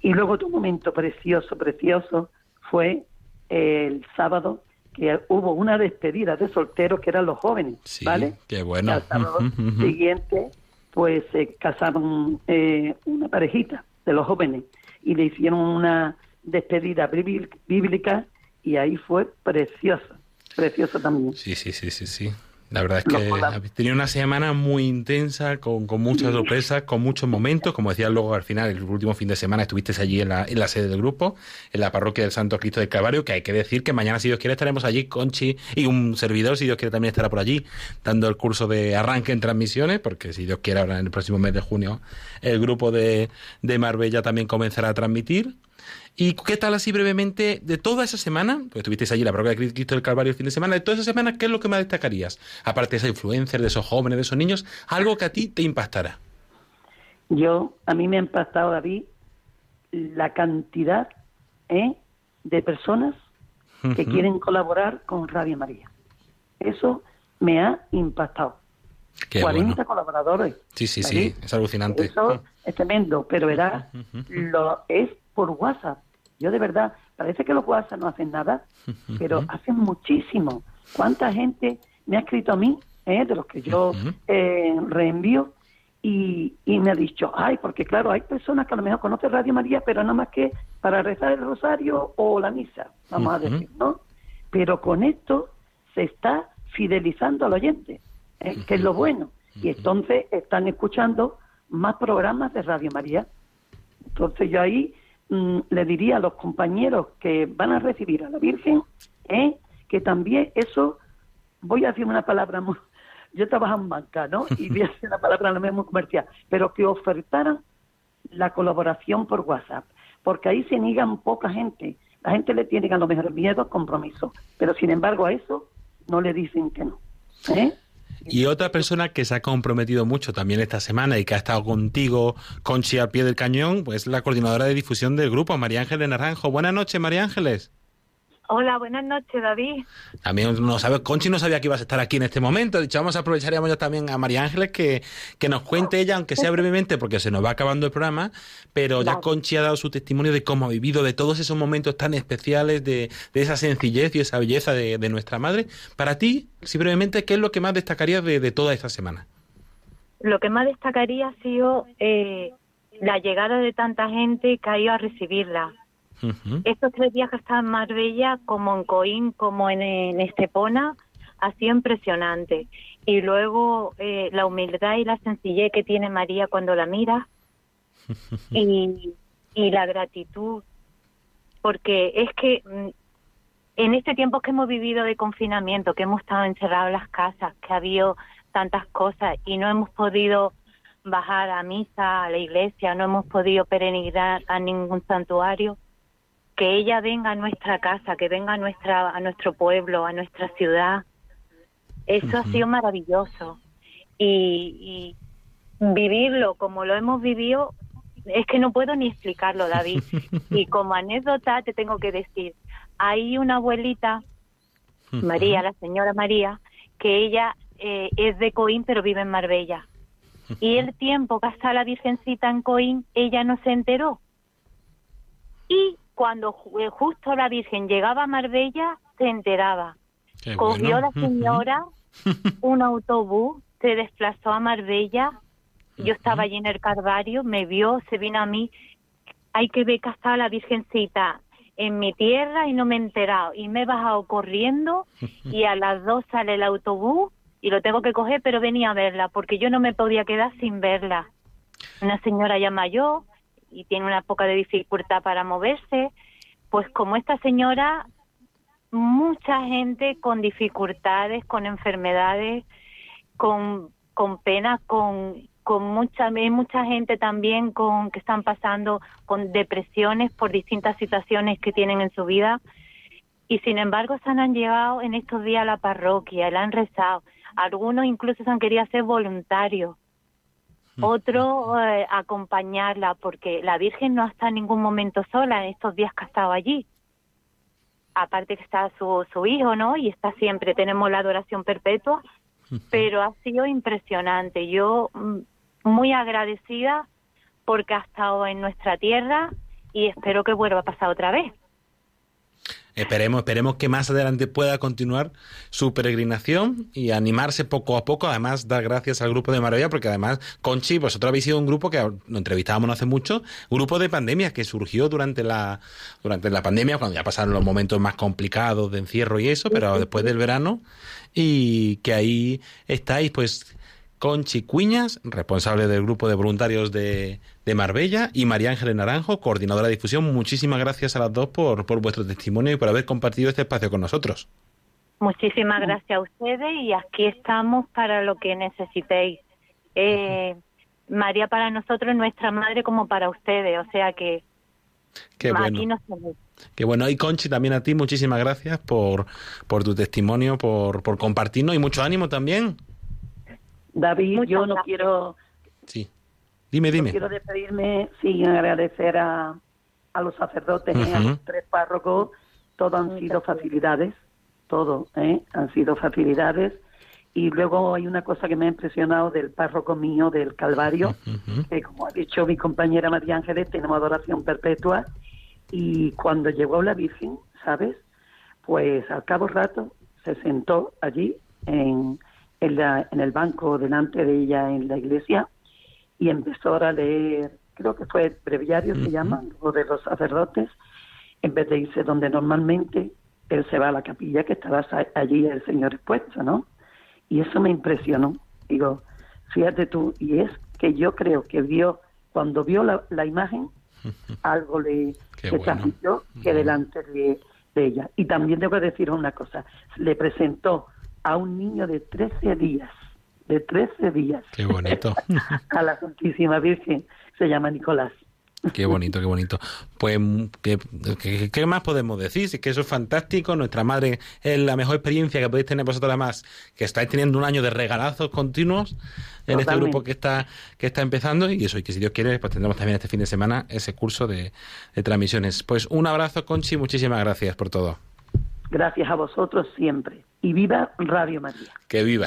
Y luego otro momento precioso, precioso, fue el sábado que hubo una despedida de solteros que eran los jóvenes, ¿vale? Qué bueno. Y al sábado siguiente, pues se casaron eh, una parejita de los jóvenes y le hicieron una despedida bíblica y ahí fue precioso, precioso también. Sí, sí, sí, sí, sí. La verdad es que habéis tenido una semana muy intensa, con, con muchas sorpresas, con muchos momentos. Como decía luego al final, el último fin de semana estuviste allí en la, en la sede del grupo, en la parroquia del Santo Cristo del Calvario, que hay que decir que mañana, si Dios quiere, estaremos allí, Conchi y un servidor, si Dios quiere, también estará por allí, dando el curso de arranque en transmisiones, porque si Dios quiere, ahora en el próximo mes de junio, el grupo de, de Marbella también comenzará a transmitir. ¿Y qué tal así brevemente de toda esa semana? Pues estuvisteis allí la parroquia de Cristo del Calvario el fin de semana. De toda esa semana, ¿qué es lo que más destacarías? Aparte de esa influencia, de esos jóvenes, de esos niños, algo que a ti te impactará. Yo, a mí me ha impactado, David, la cantidad ¿eh? de personas que quieren colaborar con Radio María. Eso me ha impactado. 40 colaboradores. Sí, sí, sí, es alucinante. Eso es tremendo, pero verás, lo es por WhatsApp. Yo de verdad, parece que los WhatsApp no hacen nada, pero hacen muchísimo. ¿Cuánta gente me ha escrito a mí, eh, de los que yo eh, reenvío, y, y, me ha dicho, ay, porque claro, hay personas que a lo mejor conocen Radio María, pero nada más que para rezar el rosario o la misa, vamos a decir, ¿no? Pero con esto se está fidelizando al oyente, eh, que es lo bueno. Y entonces están escuchando más programas de Radio María. Entonces yo ahí Mm, le diría a los compañeros que van a recibir a la Virgen ¿eh? que también eso, voy a decir una palabra, muy, yo trabajo en banca, ¿no? Y voy a decir una palabra no mismo comercial, pero que ofertaran la colaboración por WhatsApp, porque ahí se niegan poca gente. La gente le tiene a lo mejor miedo, compromiso, pero sin embargo a eso no le dicen que no. ¿eh? Y otra persona que se ha comprometido mucho también esta semana y que ha estado contigo, Conchi, al pie del cañón, pues la coordinadora de difusión del grupo, María Ángeles Naranjo. Buenas noches, María Ángeles. Hola, buenas noches, David. También no sabe, Conchi no sabía que ibas a estar aquí en este momento. Dicho, vamos a aprovechar ya también a María Ángeles que, que nos cuente ella, aunque sea brevemente, porque se nos va acabando el programa, pero ya Conchi ha dado su testimonio de cómo ha vivido, de todos esos momentos tan especiales, de, de esa sencillez y esa belleza de, de, nuestra madre. Para ti, si brevemente, ¿qué es lo que más destacarías de, de toda esta semana? Lo que más destacaría ha sido eh, la llegada de tanta gente que ha ido a recibirla estos tres días que están en Marbella, como en Coín, como en, Estepona, ha sido impresionante. Y luego eh, la humildad y la sencillez que tiene María cuando la mira. Y, y la gratitud, porque es que mm, en este tiempo que hemos vivido de confinamiento, que hemos estado encerrados en las casas, que ha habido tantas cosas y no hemos podido bajar a misa, a la iglesia, no hemos podido peregrinar a ningún santuario, que ella venga a nuestra casa, que venga a, nuestra, a nuestro pueblo, a nuestra ciudad. Eso ha sido maravilloso. Y, vivirlo como lo hemos vivido, es que no puedo ni explicarlo, David. y como anécdota te tengo que decir, hay una abuelita, María, la señora María, que ella eh, es de Coín, pero vive en Marbella. Y el tiempo que está la Virgencita en Coín, ella no se enteró. Y cuando eh, justo la Virgen llegaba a Marbella, se enteraba. Cogió la señora un autobús, se desplazó a Marbella. Yo estaba allí en el Carvario, me vio, se vino a mí. Hay que ver que estaba la Virgencita en mi tierra y no me he enterado. Y me he bajado corriendo y a las dos sale el autobús y lo tengo que coger, pero venía a verla porque yo no me podía quedar sin verla. una señora ya mayor y tiene una poca de dificultad para moverse, pues como esta señora, mucha gente con dificultades, con enfermedades, con, con pena, con, con mucha, mucha gente también con que están pasando con depresiones por distintas situaciones que tienen en su vida. Y sin embargo se han llegado en estos días a la parroquia, la han rezado. Algunos incluso se han querido hacer voluntarios. Otros eh, acompañarla, porque la Virgen no ha estado en ningún momento sola en estos días que ha estado allí. Aparte que está su, su hijo, ¿no? Y está siempre, tenemos la adoración perpetua, pero ha sido impresionante. Yo mm, muy agradecida porque ha estado en nuestra tierra y espero que vuelva a pasar otra vez. Esperemos, esperemos que más adelante pueda continuar su peregrinación y animarse poco a poco. Además, dar gracias al grupo de Maravilla, porque además, Conchi, vosotros habéis sido un grupo que lo entrevistábamos no hace mucho, grupo de pandemia que surgió durante la, durante la pandemia, cuando ya pasaron los momentos más complicados de encierro y eso, pero después del verano, y que ahí estáis, pues Conchi Cuñas, responsable del grupo de voluntarios de, Marbella, y María Ángeles Naranjo, coordinadora de difusión. Muchísimas gracias a las dos por, por vuestro testimonio y por haber compartido este espacio con nosotros. Muchísimas gracias a ustedes y aquí estamos para lo que necesitéis. Eh, María para nosotros es nuestra madre como para ustedes, o sea que Qué bueno. Qué bueno. Y Conchi, también a ti, muchísimas gracias por, por tu testimonio, por, por compartirnos y mucho ánimo también. David, yo no quiero... Sí, dime, dime. quiero despedirme sin agradecer a, a los sacerdotes y a los tres párrocos. Todo han sido facilidades, todo, ¿eh? han sido facilidades. Y luego hay una cosa que me ha impresionado del párroco mío del Calvario, que como ha dicho mi compañera María Ángeles, tenemos adoración perpetua. Y cuando llegó la Virgen, ¿sabes? Pues al cabo rato se sentó allí en, en, el banco delante de ella en la iglesia y empezó a leer, creo que fue el breviario, se llama, o de los sacerdotes, en vez de irse donde normalmente él se va a la capilla que estaba allí el Señor expuesto, ¿no? Y eso me impresionó. Digo, fíjate tú, y es que yo creo que vio, cuando vio la, imagen, algo le transmitió que delante de, de, ella. Y también que decir una cosa, le presentó a un niño de 13 días, de 13 días. Qué bonito. a la Santísima Virgen, se llama Nicolás. Qué bonito, qué bonito. Pues, ¿qué, qué, más podemos decir? Es que eso es fantástico. Nuestra madre es la mejor experiencia que podéis tener vosotros, además, que estáis teniendo un año de regalazos continuos en este grupo que está, que está empezando. Y eso, y que si Dios quiere, pues tendremos también este fin de semana ese curso de, de transmisiones. Pues un abrazo, Conchi, muchísimas gracias por todo. Gracias a vosotros siempre. Y viva Radio María. Que viva.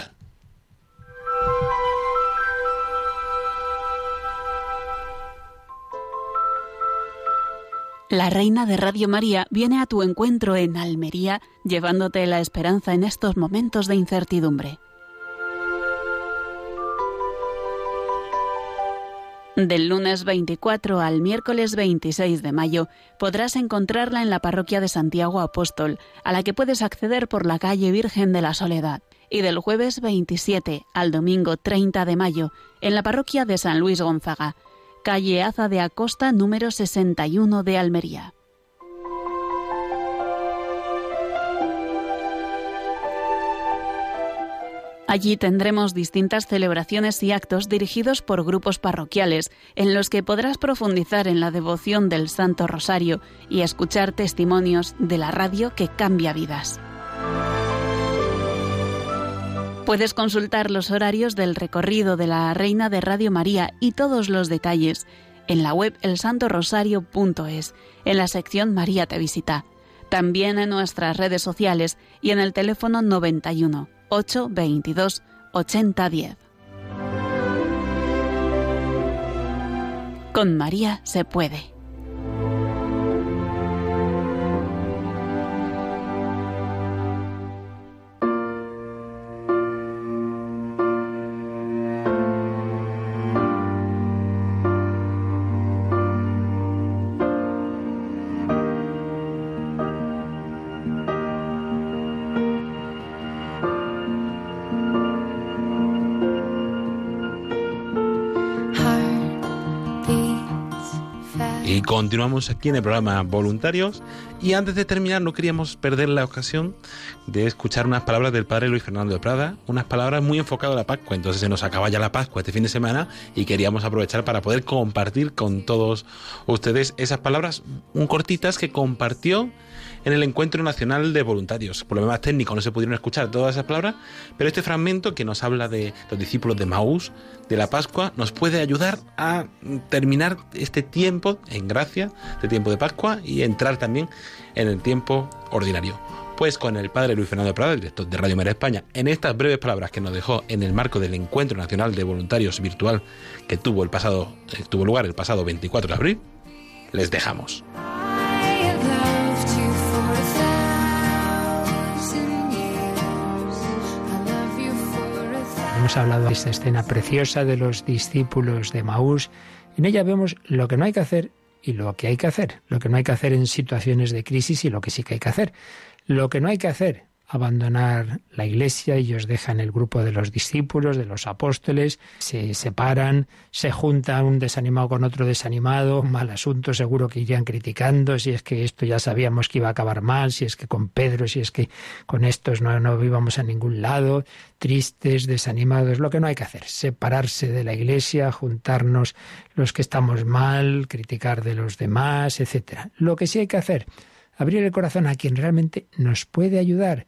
La reina de Radio María viene a tu encuentro en Almería, llevándote la esperanza en estos momentos de incertidumbre. Del lunes 24 al miércoles 26 de mayo podrás encontrarla en la parroquia de Santiago Apóstol, a la que puedes acceder por la calle Virgen de la Soledad, y del jueves 27 al domingo 30 de mayo en la parroquia de San Luis Gonzaga, calle Aza de Acosta número 61 de Almería. Allí tendremos distintas celebraciones y actos dirigidos por grupos parroquiales, en los que podrás profundizar en la devoción del Santo Rosario y escuchar testimonios de la radio que cambia vidas. Puedes consultar los horarios del recorrido de la Reina de Radio María y todos los detalles en la web elsantorosario.es, en la sección María te visita. También en nuestras redes sociales y en el teléfono 91 822 8010. Con María se puede. Continuamos aquí en el programa Voluntarios y antes de terminar no queríamos perder la ocasión de escuchar unas palabras del padre Luis Fernando de Prada, unas palabras muy enfocadas a la Pascua. Entonces se nos acaba ya la Pascua este fin de semana y queríamos aprovechar para poder compartir con todos ustedes esas palabras un cortitas que compartió en el Encuentro Nacional de Voluntarios. Por lo demás técnico no se pudieron escuchar todas esas palabras, pero este fragmento que nos habla de los discípulos de Maús, de la Pascua, nos puede ayudar a terminar este tiempo en gracia, este tiempo de Pascua, y entrar también en el tiempo ordinario. Pues con el padre Luis Fernando Prada, director de Radio María España, en estas breves palabras que nos dejó en el marco del Encuentro Nacional de Voluntarios Virtual que tuvo, eh, lugar el pasado 24 de abril, les dejamos. Hemos hablado de esta escena preciosa de los discípulos de Maús. En ella vemos lo que no hay que hacer y lo que hay que hacer. Lo que no hay que hacer en situaciones de crisis y lo que sí que hay que hacer. Lo que no hay que hacer abandonar la iglesia, ellos dejan el grupo de los discípulos, de los apóstoles, se separan, se juntan un desanimado con otro desanimado, mal asunto, seguro que irían criticando, si es que esto ya sabíamos que iba a acabar mal, si es que con Pedro, si es que con estos no, no íbamos a ningún lado, tristes, desanimados, lo que no hay que hacer, separarse de la iglesia, juntarnos los que estamos mal, criticar de los demás, etcétera. Lo que sí hay que hacer, abrir el corazón a quien realmente nos puede ayudar,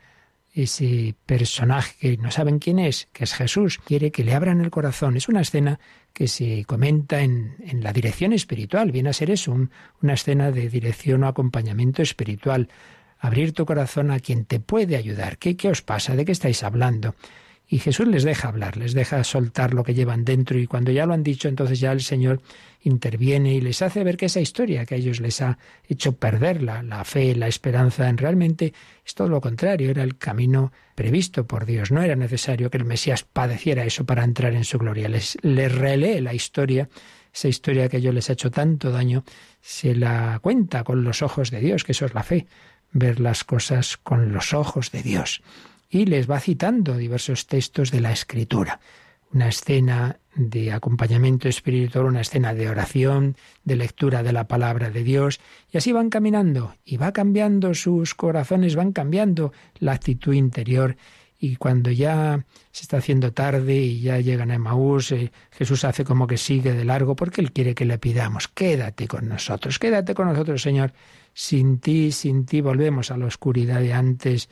ese personaje que no saben quién es, que es Jesús, quiere que le abran el corazón. Es una escena que se comenta en, en la dirección espiritual, viene a ser eso, una escena de dirección o acompañamiento espiritual. Abrir tu corazón a quien te puede ayudar. ¿Qué, qué os pasa? ¿De qué estáis hablando? Y Jesús les deja hablar, les deja soltar lo que llevan dentro y cuando ya lo han dicho, entonces ya el Señor interviene y les hace ver que esa historia que a ellos les ha hecho perder la, fe, la esperanza en realmente es todo lo contrario, era el camino previsto por Dios. No era necesario que el Mesías padeciera eso para entrar en su gloria. Les, les relee la historia, esa historia que a ellos les ha hecho tanto daño, se la cuenta con los ojos de Dios, que eso es la fe, ver las cosas con los ojos de Dios y les va citando diversos textos de la Escritura. Una escena de acompañamiento espiritual, una escena de oración, de lectura de la palabra de Dios, y así van caminando, y va cambiando sus corazones, van cambiando la actitud interior, y cuando ya se está haciendo tarde y ya llegan a Emaús, eh, Jesús hace como que sigue de largo porque Él quiere que le pidamos, quédate con nosotros, quédate con nosotros, Señor, sin ti, sin ti volvemos a la oscuridad de antes,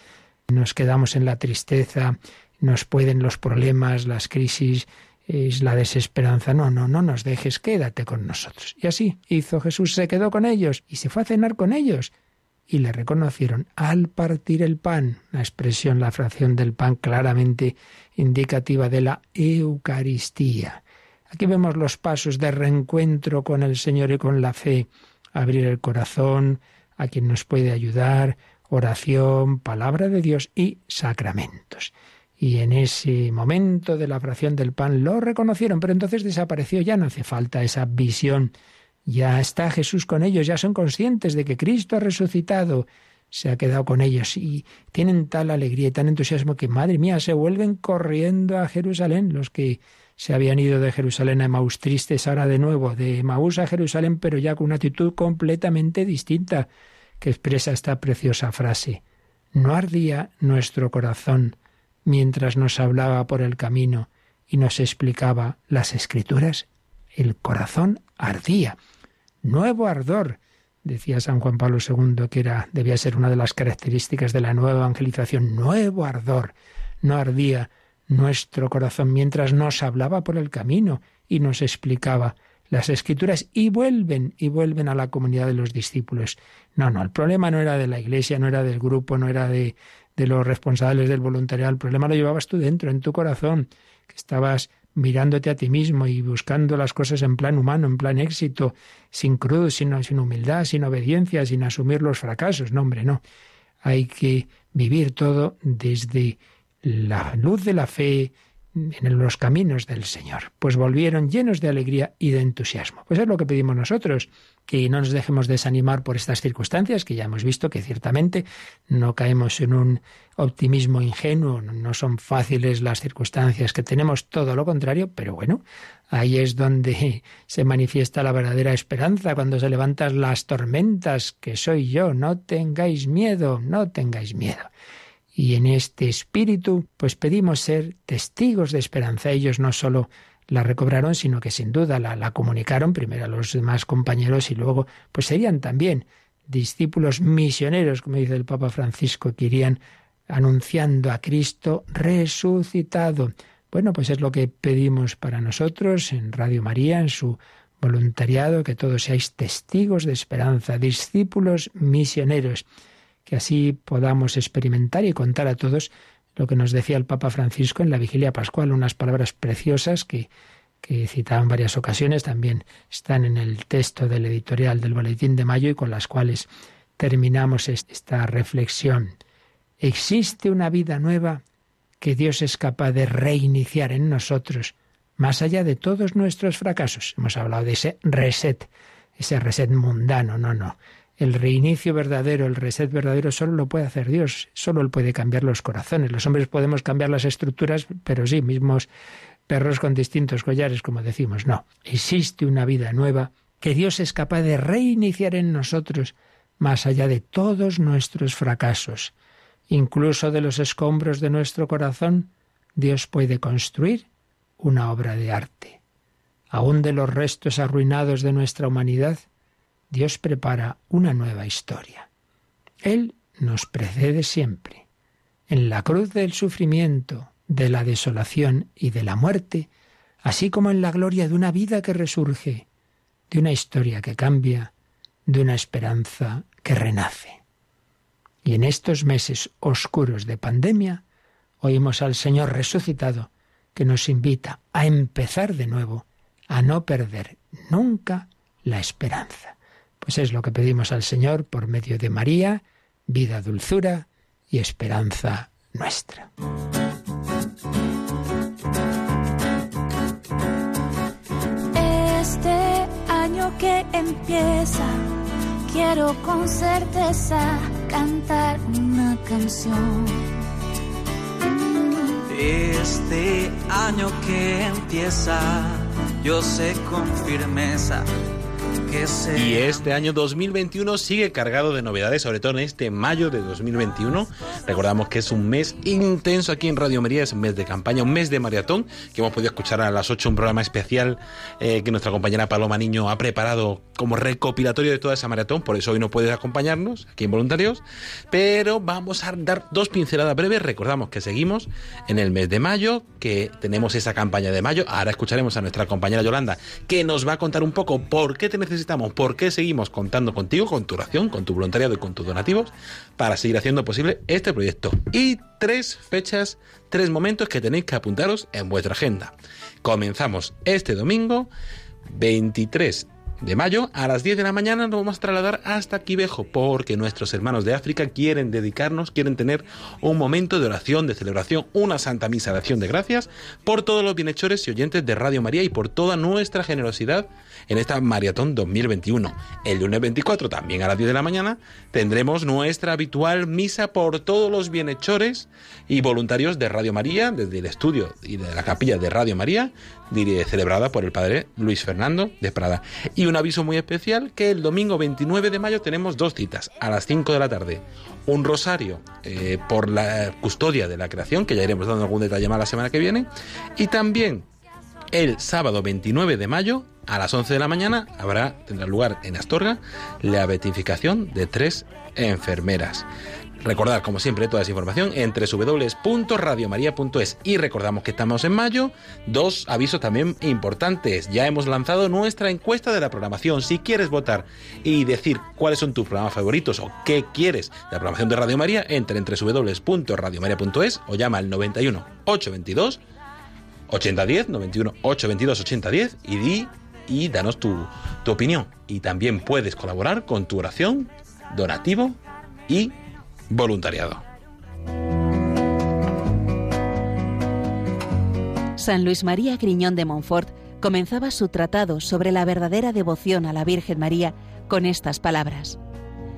nos quedamos en la tristeza, nos pueden los problemas, las crisis, es la desesperanza. No, no, no nos dejes, quédate con nosotros. Y así hizo Jesús, se quedó con ellos y se fue a cenar con ellos. Y le reconocieron al partir el pan, la expresión, la fracción del pan claramente indicativa de la Eucaristía. Aquí vemos los pasos de reencuentro con el Señor y con la fe, abrir el corazón a quien nos puede ayudar, oración, palabra de Dios y sacramentos. Y en ese momento de la fracción del pan lo reconocieron, pero entonces desapareció, ya no hace falta esa visión. Ya está Jesús con ellos, ya son conscientes de que Cristo ha resucitado, se ha quedado con ellos y tienen tal alegría y tan entusiasmo que, madre mía, se vuelven corriendo a Jerusalén, los que se habían ido de Jerusalén a Maús tristes ahora de nuevo, de Maús a Jerusalén, pero ya con una actitud completamente distinta que expresa esta preciosa frase. No ardía nuestro corazón mientras nos hablaba por el camino y nos explicaba las escrituras. El corazón ardía. Nuevo ardor, decía San Juan Pablo II, que era, debía ser una de las características de la nueva evangelización. Nuevo ardor. No ardía nuestro corazón mientras nos hablaba por el camino y nos explicaba las escrituras y vuelven y vuelven a la comunidad de los discípulos. No, no, el problema no era de la iglesia, no era del grupo, no era de, de los responsables del voluntariado, el problema lo llevabas tú dentro, en tu corazón, que estabas mirándote a ti mismo y buscando las cosas en plan humano, en plan éxito, sin cruz, sin, sin humildad, sin obediencia, sin asumir los fracasos. No, hombre, no. Hay que vivir todo desde la luz de la fe, en los caminos del Señor. Pues volvieron llenos de alegría y de entusiasmo. Pues es lo que pedimos nosotros, que no nos dejemos desanimar por estas circunstancias, que ya hemos visto que ciertamente no caemos en un optimismo ingenuo, no son fáciles las circunstancias que tenemos, todo lo contrario, pero bueno, ahí es donde se manifiesta la verdadera esperanza, cuando se levantan las tormentas, que soy yo, no tengáis miedo, no tengáis miedo. Y en este espíritu, pues pedimos ser testigos de esperanza. Ellos no solo la recobraron, sino que sin duda la, comunicaron primero a los demás compañeros y luego, pues serían también discípulos misioneros, como dice el Papa Francisco, que irían anunciando a Cristo resucitado. Bueno, pues es lo que pedimos para nosotros en Radio María, en su voluntariado, que todos seáis testigos de esperanza, discípulos misioneros que así podamos experimentar y contar a todos lo que nos decía el Papa Francisco en la vigilia pascual, unas palabras preciosas que, que citaba en varias ocasiones, también están en el texto del editorial del Boletín de Mayo y con las cuales terminamos esta reflexión. Existe una vida nueva que Dios es capaz de reiniciar en nosotros, más allá de todos nuestros fracasos. Hemos hablado de ese reset, ese reset mundano, no, no. El reinicio verdadero, el reset verdadero, solo lo puede hacer Dios, solo Él puede cambiar los corazones. Los hombres podemos cambiar las estructuras, pero sí, mismos perros con distintos collares, como decimos. No, existe una vida nueva que Dios es capaz de reiniciar en nosotros, más allá de todos nuestros fracasos. Incluso de los escombros de nuestro corazón, Dios puede construir una obra de arte. Aún de los restos arruinados de nuestra humanidad, Dios prepara una nueva historia. Él nos precede siempre. En la cruz del sufrimiento, de la desolación y de la muerte, así como en la gloria de una vida que resurge, de una historia que cambia, de una esperanza que renace. Y en estos meses oscuros de pandemia, oímos al Señor resucitado que nos invita a empezar de nuevo, a no perder nunca la esperanza. Pues es lo que pedimos al Señor por medio de María, vida, dulzura y esperanza nuestra. Este año que empieza, quiero con certeza cantar una canción. Este año que empieza, yo sé con firmeza y este año 2021 sigue cargado de novedades, sobre todo en este mayo de 2021. Recordamos que es un mes intenso aquí en Radio María, es un mes de campaña, un mes de maratón, que hemos podido escuchar a las 8 un programa especial eh, que nuestra compañera Paloma Niño ha preparado como recopilatorio de toda esa maratón, por eso hoy no puedes acompañarnos aquí en Voluntarios, pero vamos a dar dos pinceladas breves. Recordamos que seguimos en el mes de mayo, que tenemos esa campaña de mayo. Ahora escucharemos a nuestra compañera Yolanda, que nos va a contar un poco por qué te necesitas por qué seguimos contando contigo, con tu oración, con tu voluntariado y con tus donativos, para seguir haciendo posible este proyecto. Y tres fechas, tres momentos que tenéis que apuntaros en vuestra agenda. Comenzamos este domingo, 23 de mayo a las 10 de la mañana nos vamos a trasladar hasta Quivejo porque nuestros hermanos de África quieren dedicarnos, quieren tener un momento de oración, de celebración, una santa misa de acción de gracias por todos los bienhechores y oyentes de Radio María y por toda nuestra generosidad en esta maratón 2021. El lunes 24, también a las 10 de la mañana, tendremos nuestra habitual misa por todos los bienhechores y voluntarios de Radio María, desde el estudio y de la capilla de Radio María, celebrada por el padre Luis Fernando de Prada. Y un aviso muy especial que el domingo 29 de mayo tenemos dos citas, a las 5 de la tarde. Un rosario eh, por la custodia de la creación, que ya iremos dando algún detalle más la semana que viene. Y también el sábado 29 de mayo a las 11 de la mañana habrá, tendrá lugar en Astorga la beatificación de tres enfermeras. Recordad, como siempre, toda esa información en www.radiomaria.es. Y recordamos que estamos en mayo. Dos avisos también importantes. Ya hemos lanzado nuestra encuesta de la programación. Si quieres votar y decir cuáles son tus programas favoritos o qué quieres de la programación de Radio María, entra en www.radiomaria.es o llama al 91 822 8010, 91 822 8010 y di y danos tu, tu opinión. Y también puedes colaborar con tu oración, donativo y voluntariado. San Luis María Griñón de Montfort comenzaba su tratado sobre la verdadera devoción a la Virgen María con estas palabras.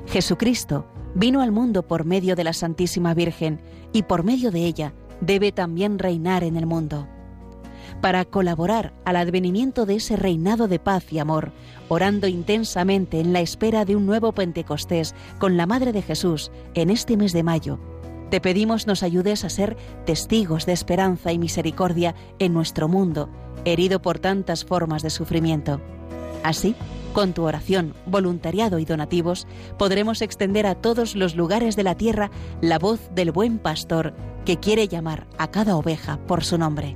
Jesucristo vino al mundo por medio de la Santísima Virgen y por medio de ella debe también reinar en el mundo. Para colaborar al advenimiento de ese reinado de paz y amor, orando intensamente en la espera de un nuevo Pentecostés con la Madre de Jesús en este mes de mayo, te pedimos nos ayudes a ser testigos de esperanza y misericordia en nuestro mundo, herido por tantas formas de sufrimiento. Así, con tu oración, voluntariado y donativos, podremos extender a todos los lugares de la tierra la voz del buen pastor que quiere llamar a cada oveja por su nombre.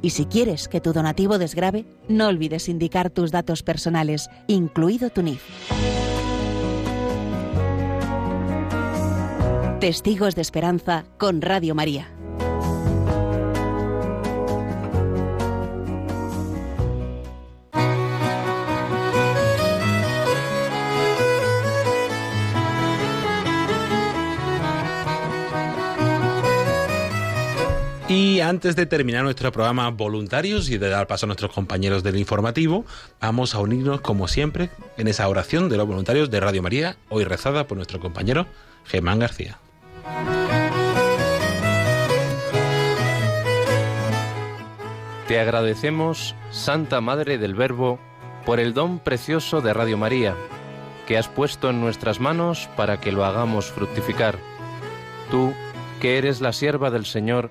Y si quieres que tu donativo desgrabe, no olvides indicar tus datos personales, incluido tu NIF. Testigos de Esperanza con Radio María. Y antes de terminar nuestro programa voluntarios y de dar paso a nuestros compañeros del informativo, vamos a unirnos como siempre en esa oración de los voluntarios de Radio María, hoy rezada por nuestro compañero Germán García. Te agradecemos, Santa Madre del Verbo, por el don precioso de Radio María, que has puesto en nuestras manos para que lo hagamos fructificar. Tú, que eres la sierva del Señor,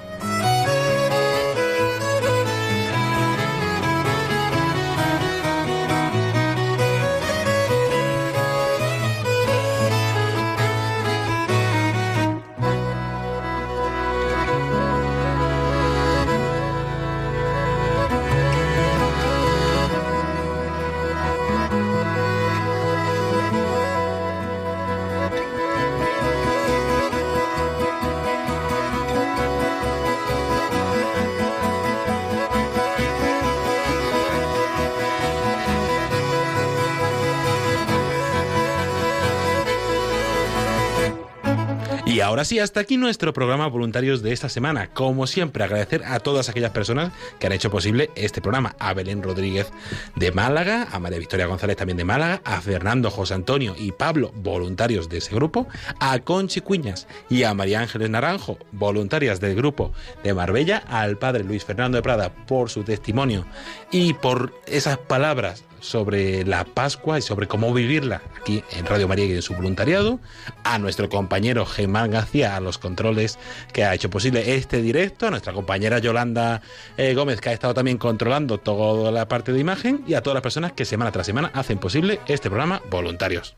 Ahora sí, hasta aquí nuestro programa voluntarios de esta semana. Como siempre, agradecer a todas aquellas personas que han hecho posible este programa. A Belén Rodríguez de Málaga, a María Victoria González también de Málaga, a Fernando José Antonio y Pablo, voluntarios de ese grupo, a Conchi Cuñas y a María Ángeles Naranjo, voluntarias del grupo de Marbella, al padre Luis Fernando de Prada por su testimonio y por esas palabras sobre la Pascua y sobre cómo vivirla aquí en Radio María y en su voluntariado, a nuestro compañero Germán García a los controles que ha hecho posible este directo, a nuestra compañera Yolanda eh, Gómez que ha estado también controlando toda la parte de imagen y a todas las personas que semana tras semana hacen posible este programa voluntarios.